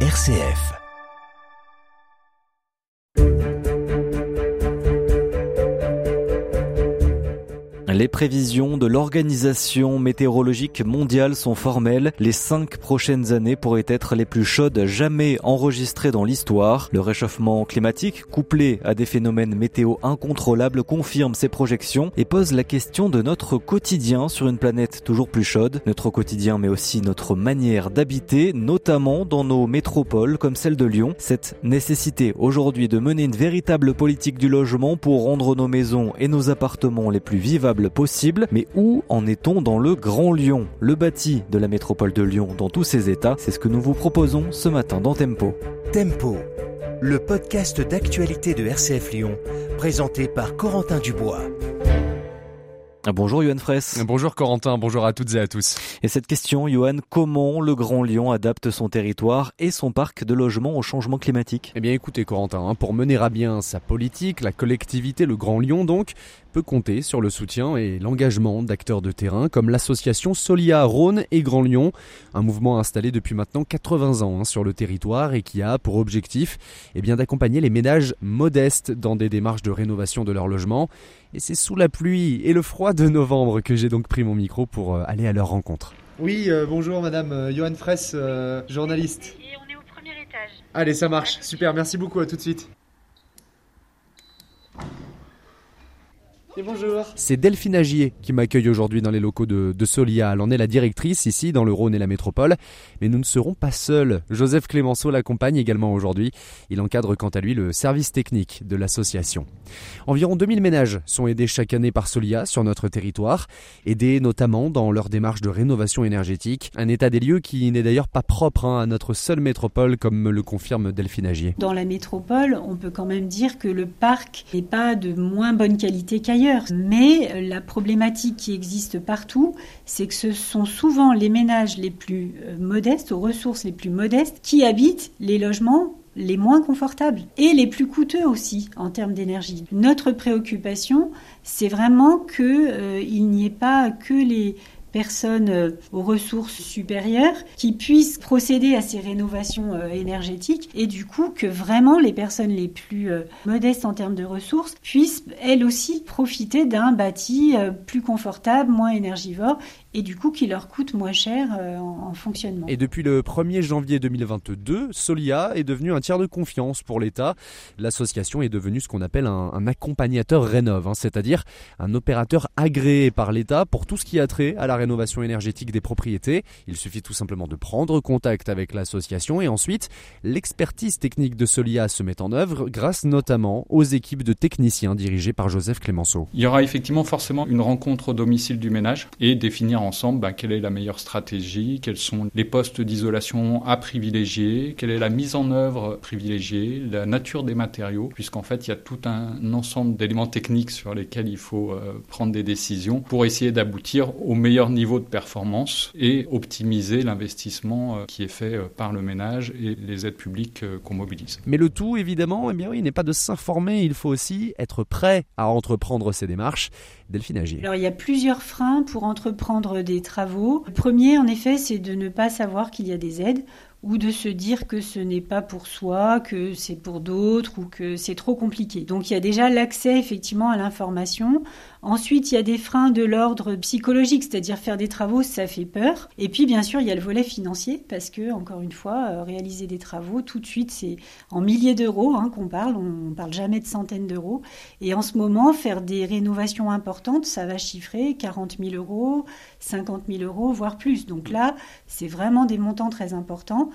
RCF. Les prévisions de l'Organisation météorologique mondiale sont formelles. Les cinq prochaines années pourraient être les plus chaudes jamais enregistrées dans l'histoire. Le réchauffement climatique, couplé à des phénomènes météo incontrôlables, confirme ces projections et pose la question de notre quotidien sur une planète toujours plus chaude. Notre quotidien, mais aussi notre manière d'habiter, notamment dans nos métropoles comme celle de Lyon. Cette nécessité aujourd'hui de mener une véritable politique du logement pour rendre nos maisons et nos appartements les plus vivables possible. Mais où en est-on dans le Grand Lyon, le bâti de la métropole de Lyon dans tous ses états C'est ce que nous vous proposons ce matin dans Tempo. Tempo, le podcast d'actualité de RCF Lyon, présenté par Corentin Dubois. Bonjour Johan Fraisse. Bonjour Corentin, bonjour à toutes et à tous. Et cette question, Johan, comment le Grand Lyon adapte son territoire et son parc de logement au changement climatique? Eh bien écoutez Corentin, hein, pour mener à bien sa politique, la collectivité, le Grand Lyon donc, peut compter sur le soutien et l'engagement d'acteurs de terrain comme l'association Solia Rhône et Grand Lyon, un mouvement installé depuis maintenant 80 ans hein, sur le territoire et qui a pour objectif eh bien, d'accompagner les ménages modestes dans des démarches de rénovation de leur logement. Et c'est sous la pluie et le froid de novembre que j'ai donc pris mon micro pour euh, aller à leur rencontre. Oui, euh, bonjour madame, euh, Johan Fraisse, euh, journaliste. Et on est au premier étage. Allez, ça marche, super, merci beaucoup, à tout de suite. Et bonjour. C'est Delphine Agier qui m'accueille aujourd'hui dans les locaux de, de Solia. Elle en est la directrice ici dans le Rhône et la métropole. Mais nous ne serons pas seuls. Joseph Clémenceau l'accompagne également aujourd'hui. Il encadre quant à lui le service technique de l'association. Environ 2000 ménages sont aidés chaque année par Solia sur notre territoire, aidés notamment dans leur démarche de rénovation énergétique. Un état des lieux qui n'est d'ailleurs pas propre hein, à notre seule métropole comme me le confirme Delphine Agier. Dans la métropole, on peut quand même dire que le parc n'est pas de moins bonne qualité qu'ailleurs. Mais la problématique qui existe partout, c'est que ce sont souvent les ménages les plus euh, modestes, aux ressources les plus modestes, qui habitent les logements les moins confortables et les plus coûteux aussi en termes d'énergie. Notre préoccupation, c'est vraiment que euh, n'y ait pas que les personnes euh, aux ressources supérieures qui puissent procéder à ces rénovations euh, énergétiques. Et du coup que vraiment les personnes les plus euh, modestes en termes de ressources puissent elles aussi profiter d'un bâti plus confortable, moins énergivore et du coup qui leur coûte moins cher en, fonctionnement. Et depuis le 1er janvier 2022, Solia est devenu un tiers de confiance pour l'État. L'association est devenue ce qu'on appelle un, un accompagnateur rénov, hein, c'est-à-dire un opérateur agréé par l'État pour tout ce qui a trait à la rénovation énergétique des propriétés. Il suffit tout simplement de prendre contact avec l'association et ensuite l'expertise technique de Solia se met en œuvre grâce notamment aux équipes de techniciens dirigées par Joseph Clémenceau. Il y aura effectivement forcément une rencontre au domicile du ménage et définir ensemble bah, quelle est la meilleure stratégie, quels sont les postes d'isolation à privilégier, quelle est la mise en œuvre privilégiée, la nature des matériaux, puisqu'en fait il y a tout un ensemble d'éléments techniques sur lesquels il faut euh, prendre des décisions pour essayer d'aboutir au meilleur niveau de performance et optimiser l'investissement euh, qui est fait euh, par le ménage et les aides publiques qu'on mobilise. Mais le tout, évidemment, eh bien oui, n'est pas de s'informer, il faut aussi être prêt à entreprendre ces démarches. Delphine Agier. Alors il y a plusieurs freins pour entreprendre des travaux. Le premier, en effet, c'est de ne pas savoir qu'il y a des aides ou de se dire que ce n'est pas pour soi, que c'est pour d'autres ou que c'est trop compliqué. Donc il y a déjà l'accès effectivement à l'information. Ensuite, il y a des freins de l'ordre psychologique, c'est-à-dire faire des travaux, ça fait peur. Et puis bien sûr, il y a le volet financier parce que encore une fois, euh, réaliser des travaux tout de suite, c'est en milliers d'euros hein, qu'on parle, on parle jamais de centaines d'euros. Et en ce moment, faire des rénovations importantes, ça va chiffrer 40 000 euros, 50 000 euros, voire plus. Donc là, c'est vraiment des montants très importants.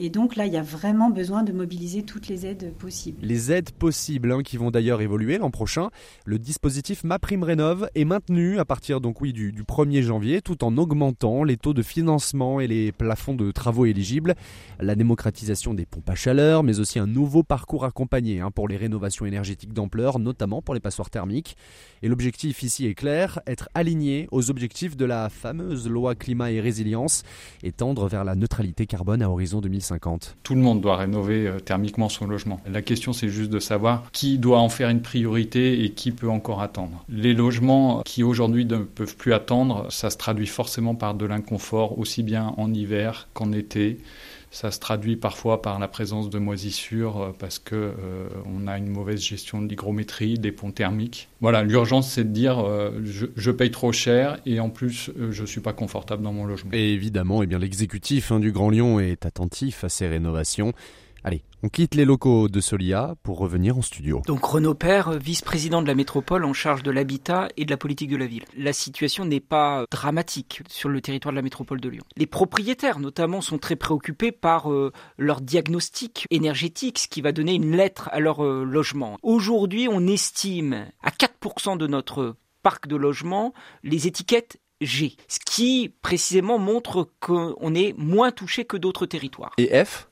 Et donc là, il y a vraiment besoin de mobiliser toutes les aides possibles. Les aides possibles, hein, qui vont d'ailleurs évoluer l'an prochain. Le dispositif MaPrimeRénov est maintenu à partir donc oui du, du 1er janvier, tout en augmentant les taux de financement et les plafonds de travaux éligibles. La démocratisation des pompes à chaleur, mais aussi un nouveau parcours accompagné hein, pour les rénovations énergétiques d'ampleur, notamment pour les passoires thermiques. Et l'objectif ici est clair, être aligné aux objectifs de la fameuse loi climat et résilience et tendre vers la neutralité carbone à horizon 2050. Tout le monde doit rénover euh, thermiquement son logement. La question, c'est juste de savoir qui doit en faire une priorité et qui peut encore attendre. Les logements qui aujourd'hui ne peuvent plus attendre, ça se traduit forcément par de l'inconfort, aussi bien en hiver qu'en été Ça se traduit parfois par la présence de moisissures parce que on a une mauvaise gestion de l'hygrométrie, des ponts thermiques. Voilà, l'urgence c'est de dire je, je, paye trop cher et en plus je suis pas confortable dans mon logement. Et évidemment, eh bien l'exécutif hein, du Grand Lyon est attentif à ces rénovations. Allez, on quitte les locaux de Solia pour revenir en studio. Donc Renaud Père, vice-président de la métropole en charge de l'habitat et de la politique de la ville. La situation n'est pas dramatique sur le territoire de la métropole de Lyon. Les propriétaires notamment sont très préoccupés par euh, leur diagnostic énergétique, ce qui va donner une lettre à leur euh, logement. Aujourd'hui, on estime à 4% de notre parc de logement les étiquettes G, ce qui précisément montre qu'on est moins touché que d'autres territoires. Et F?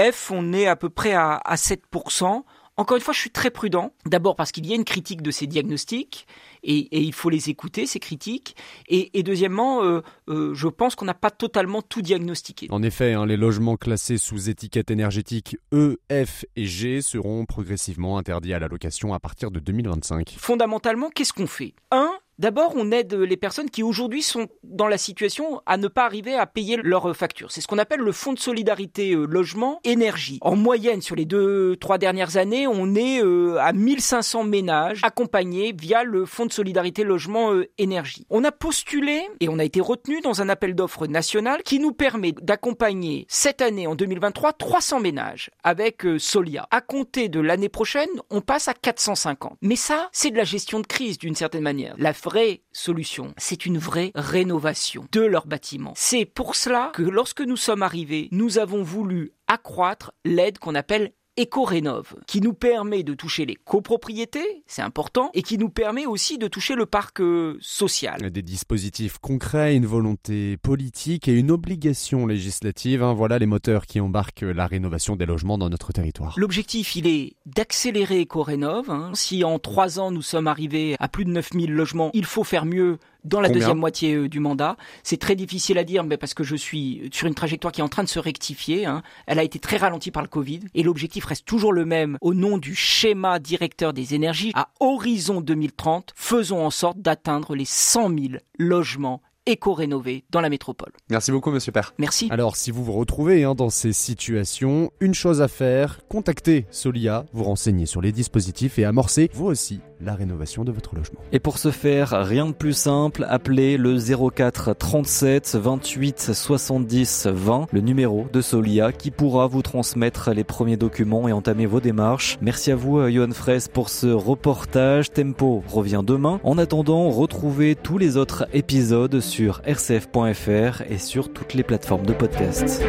F, on est à peu près à, 7%. Encore une fois, je suis très prudent. D'abord parce qu'il y a une critique de ces diagnostics et, il faut les écouter, ces critiques. Et, deuxièmement, euh, euh, je pense qu'on n'a pas totalement tout diagnostiqué. En effet, hein, les logements classés sous étiquette énergétique E, F et G seront progressivement interdits à la location à partir de 2025. Fondamentalement, qu'est-ce qu'on fait? Un, D'abord, on aide les personnes qui aujourd'hui sont dans la situation à ne pas arriver à payer leurs factures. C'est ce qu'on appelle le fonds de solidarité euh, logement énergie. En moyenne, sur les deux, trois dernières années, on est euh, à 1500 ménages accompagnés via le fonds de solidarité logement euh, énergie. On a postulé et on a été retenu dans un appel d'offres national qui nous permet d'accompagner cette année, en 2023, 300 ménages avec Solia. À compter de l'année prochaine, on passe à 450. Mais ça, c'est de la gestion de crise d'une certaine manière. Solution, c'est une vraie rénovation de leur bâtiment. C'est pour cela que lorsque nous sommes arrivés, nous avons voulu accroître l'aide qu'on appelle éco-rénove, qui nous permet de toucher les copropriétés, c'est important, et qui nous permet aussi de toucher le parc euh, social. Des dispositifs concrets, une volonté politique et une obligation législative, hein, voilà les moteurs qui embarquent la rénovation des logements dans notre territoire. L'objectif, il est d'accélérer éco-rénove. Hein. Si en trois ans nous sommes arrivés à plus de 9000 logements, il faut faire mieux dans la deuxième moitié euh, du mandat. C'est très difficile à dire, mais parce que je suis sur une trajectoire qui est en train de se rectifier. Hein. Elle a été très ralentie par le Covid et l'objectif reste toujours le même au nom du schéma directeur des énergies. À horizon 2030, faisons en sorte d'atteindre les 100 000 logements éco-rénové dans la métropole. Merci beaucoup, monsieur Père. Merci. Alors, si vous vous retrouvez hein, dans ces situations, une chose à faire, contactez Solia, vous renseigner sur les dispositifs et amorcer, vous aussi, la rénovation de votre logement. Et pour ce faire, rien de plus simple, appelez le 04 37 28 70 20, le numéro de Solia qui pourra vous transmettre les premiers documents et entamer vos démarches. Merci à vous, euh, Johan Fraisse, pour ce reportage. Tempo revient demain. En attendant, retrouvez tous les autres épisodes sur rcf.fr et sur toutes les plateformes de podcast.